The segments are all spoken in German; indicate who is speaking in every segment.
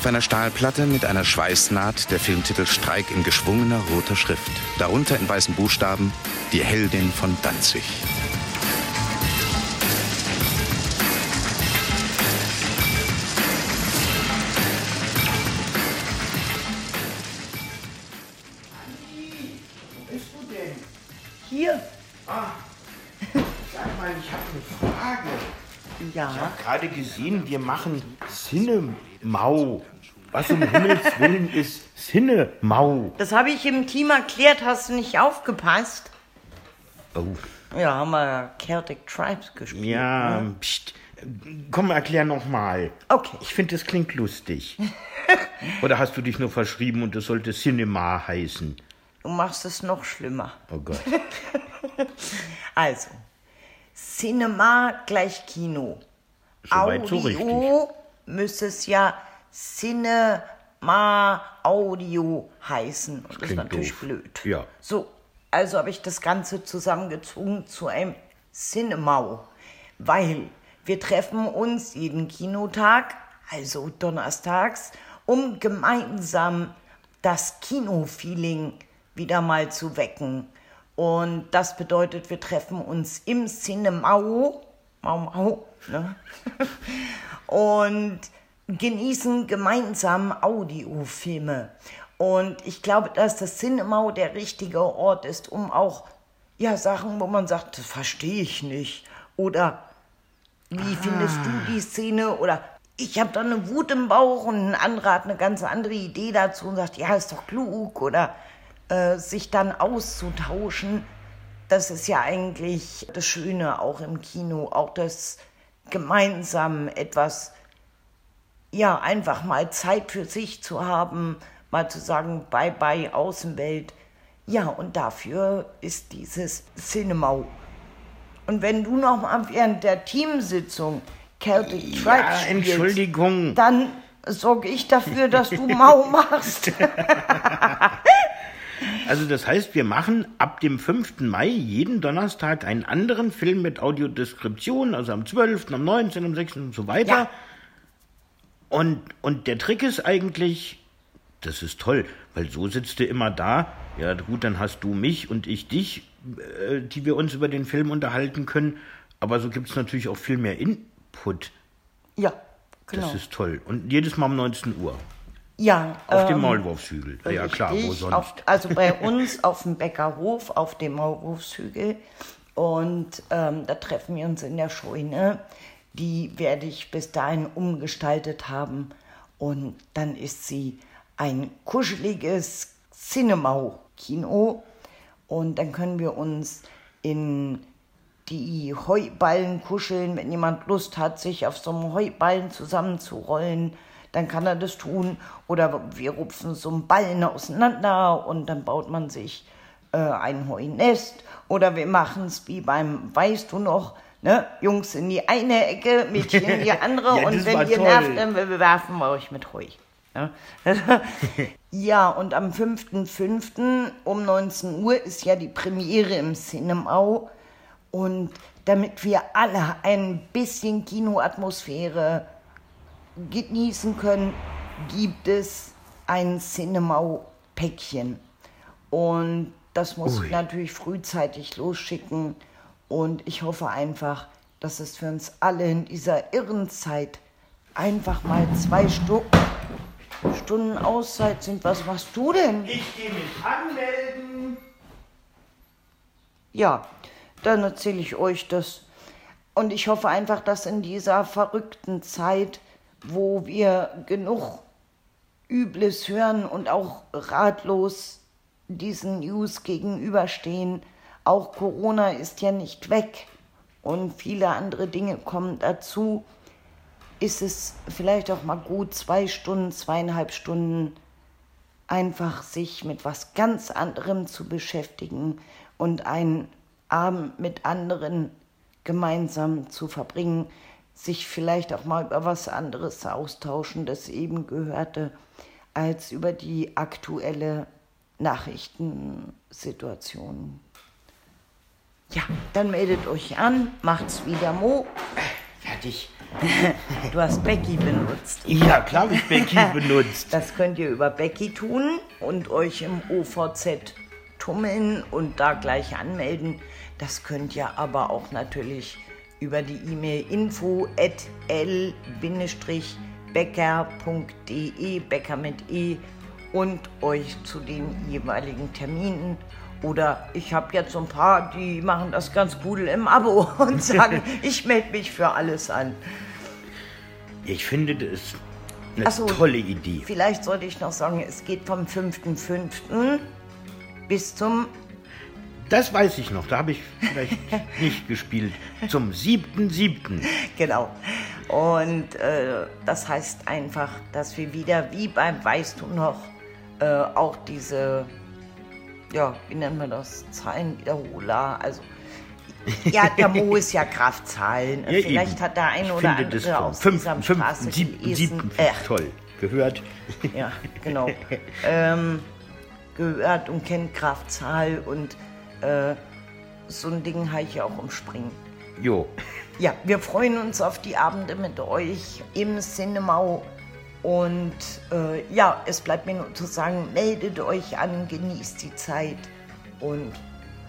Speaker 1: Auf einer Stahlplatte mit einer Schweißnaht der Filmtitel Streik in geschwungener roter Schrift. Darunter in weißen Buchstaben Die Heldin von Danzig.
Speaker 2: Wo bist du denn?
Speaker 3: Hier.
Speaker 2: Ah, sag mal, ich habe eine Frage. Ich
Speaker 3: Ja.
Speaker 2: habe gerade gesehen, wir machen Cinemau. Was um Himmels Willen ist Cinemau?
Speaker 3: Das habe ich im Team erklärt. Hast du nicht aufgepasst?
Speaker 2: Oh,
Speaker 3: Ja, haben wir Celtic Tribes gespielt.
Speaker 2: ja, pst. Komm, erklär noch mal.
Speaker 3: Okay.
Speaker 2: Ich finde, das klingt lustig. Oder hast du dich nur verschrieben und es sollte Cinema heißen?
Speaker 3: Du machst es noch schlimmer.
Speaker 2: Oh Gott.
Speaker 3: Also, Cinema gleich Kino.
Speaker 2: Soweit so
Speaker 3: Audio müsste es ja Cinema Audio heißen. Und das ist
Speaker 2: klingt
Speaker 3: natürlich
Speaker 2: doof.
Speaker 3: blöd.
Speaker 2: Ja.
Speaker 3: So, also habe ich das Ganze zusammengezogen zu einem Cinemau. Weil wir treffen uns jeden Kinotag, also donnerstags, um gemeinsam das Kinofeeling wieder mal zu wecken. Und das bedeutet, wir treffen uns im Cinemau, Mau Mau, ne? und genießen gemeinsam Audiofilme. Und ich glaube, dass das Cinemau der richtige Ort ist, um auch ja, Sachen, wo man sagt, das verstehe ich nicht. Oder wie findest du die Szene? Oder ich habe da eine Wut im Bauch und ein anderer hat eine ganz andere Idee dazu und sagt, ja, ist doch klug. Oder äh, sich dann auszutauschen, das ist ja eigentlich das Schöne auch im Kino, auch das gemeinsam etwas, ja, einfach mal Zeit für sich zu haben, mal zu sagen, bye bye Außenwelt. Ja, und dafür ist dieses Cinemau. Und wenn du noch mal während der Teamsitzung Celtic Tribes
Speaker 2: Ja,
Speaker 3: spielst,
Speaker 2: Entschuldigung.
Speaker 3: dann sorge ich dafür, dass du Mau machst.
Speaker 2: Also das heißt, wir machen ab dem 5. Mai jeden Donnerstag einen anderen Film mit Audiodeskription, also am 12., am 19., am 6. und so weiter.
Speaker 3: Ja.
Speaker 2: Und, und der Trick ist eigentlich, das ist toll, weil so sitzt du immer da, ja gut, dann hast du mich und ich dich, äh, die wir uns über den Film unterhalten können, aber so gibt es natürlich auch viel mehr Input.
Speaker 3: Ja, genau.
Speaker 2: Das ist toll. Und jedes Mal um 19 Uhr.
Speaker 3: Ja,
Speaker 2: Auf dem
Speaker 3: ähm,
Speaker 2: Maulwurfshügel. Ja klar, wo
Speaker 3: Richtig,
Speaker 2: sonst?
Speaker 3: Auf, also bei uns auf dem Bäckerhof, auf dem Maulwurfshügel. Und ähm, da treffen wir uns in der Scheune. Die werde ich bis dahin umgestaltet haben. Und dann ist sie ein kuscheliges Cinemau-Kino. Und dann können wir uns in die Heuballen kuscheln. Wenn jemand Lust hat, sich auf so einem Heuballen zusammenzurollen, dann kann er das tun. Oder wir rupfen so einen Ballen auseinander und dann baut man sich äh, ein Heunest. Oder wir machen es wie beim, weißt du noch, ne? Jungs in die eine Ecke, Mädchen in die andere.
Speaker 2: Ja,
Speaker 3: und wenn ihr
Speaker 2: toll.
Speaker 3: nervt, dann bewerfen wir euch mit Heu. Ne? ja, und am 5.5. um 19 Uhr ist ja die Premiere im Cinemau. Und damit wir alle ein bisschen Kinoatmosphäre genießen können, gibt es ein Cinemau-Päckchen. Und das muss ich
Speaker 2: Ui.
Speaker 3: natürlich frühzeitig losschicken. Und ich hoffe einfach, dass es für uns alle in dieser irren Zeit einfach mal zwei Stu Stunden Auszeit sind. Was machst du denn?
Speaker 2: Ich gehe mich anmelden.
Speaker 3: Ja, dann erzähle ich euch das. Und ich hoffe einfach, dass in dieser verrückten Zeit, wo wir genug Übles hören und auch ratlos diesen News gegenüberstehen, auch Corona ist ja nicht weg und viele andere Dinge kommen dazu, ist es vielleicht auch mal gut, zwei Stunden, zweieinhalb Stunden einfach sich mit was ganz anderem zu beschäftigen und einen Abend mit anderen gemeinsam zu verbringen, sich vielleicht auch mal über was anderes austauschen, das eben gehörte, als über die aktuelle Nachrichtensituation. Ja, dann meldet euch an, macht's wieder Mo.
Speaker 2: Fertig.
Speaker 3: Du hast Becky benutzt.
Speaker 2: Ja, klar habe ich Becky benutzt.
Speaker 3: Das könnt ihr über Becky tun und euch im OVZ tummeln und da gleich anmelden. Das könnt ihr aber auch natürlich über die E-Mail info at l-becker.de, Becker mit E, und euch zu den jeweiligen Terminen oder ich habe jetzt so ein paar, die machen das ganz gut im Abo und sagen, ich melde mich für alles an.
Speaker 2: Ich finde das eine
Speaker 3: so,
Speaker 2: tolle Idee.
Speaker 3: Vielleicht sollte ich noch sagen, es geht vom 5.5. bis zum,
Speaker 2: Das weiß ich noch, da habe ich vielleicht nicht gespielt. Zum 7.7.
Speaker 3: genau. Und äh, das heißt einfach, dass wir wieder, wie beim Weißt du noch, äh, auch diese, ja, wie nennen wir das, Zahlenwiederholer, also ja, der Mo ist ja Kraftzahlen.
Speaker 2: Ja,
Speaker 3: Vielleicht
Speaker 2: eben.
Speaker 3: hat der eine
Speaker 2: Ich
Speaker 3: oder
Speaker 2: finde das
Speaker 3: andere
Speaker 2: toll.
Speaker 3: aus
Speaker 2: Fünf-
Speaker 3: dieser
Speaker 2: fünf-
Speaker 3: Straße
Speaker 2: siebten-
Speaker 3: gelesen.
Speaker 2: siebten,
Speaker 3: Äh,
Speaker 2: toll. Gehört?
Speaker 3: Ja, genau. ähm, gehört und kennt Kraftzahl und äh, so ein Ding habe ich auch im Springen.
Speaker 2: Jo.
Speaker 3: Ja, wir freuen uns auf die Abende mit euch im Cinemau. Und äh, ja, es bleibt mir nur zu sagen, meldet euch an, genießt die Zeit. Und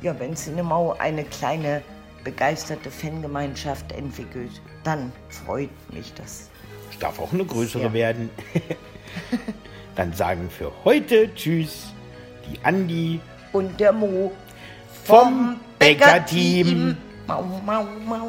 Speaker 3: ja, wenn Cinemau eine kleine begeisterte Fangemeinschaft entwickelt, dann freut mich das.
Speaker 2: Es darf auch eine größere
Speaker 3: Ja.
Speaker 2: werden. Dann sagen für heute Tschüss die Andi
Speaker 3: Und der Mo
Speaker 2: vom Bäcker-Team.
Speaker 3: Mau, mau, mau.